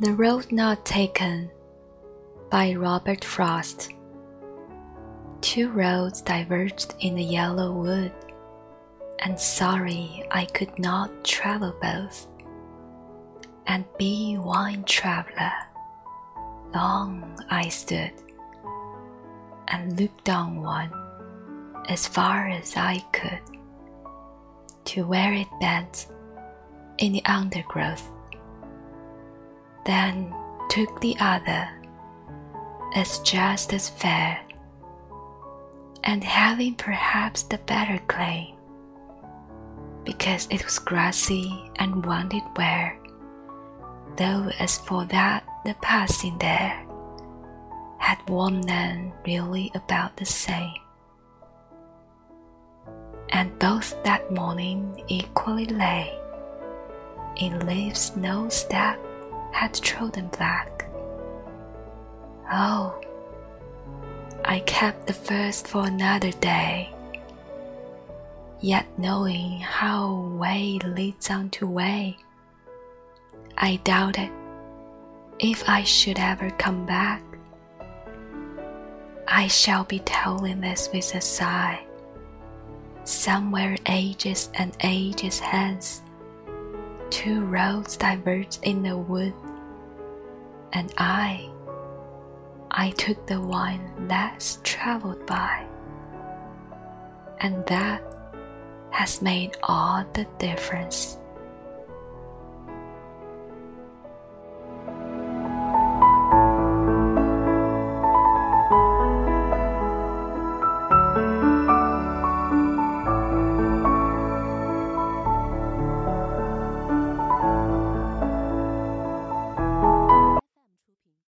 The Road Not Taken by Robert Frost. Two roads diverged in the yellow wood, and sorry I could not travel both, and be one traveler. Long I stood and looked on one as far as I could to where it bent in the undergrowth then took the other as just as fair, and having perhaps the better claim, because it was grassy and wanted wear, though as for that the passing there had worn none really about the same. And both that morning equally lay in leaves no step had trodden black. Oh, I kept the first for another day. Yet knowing how way leads on to way, I doubted if I should ever come back. I shall be telling this with a sigh. Somewhere ages and ages hence two roads diverged in the wood, and I, I took the one less traveled by, and that has made all the difference.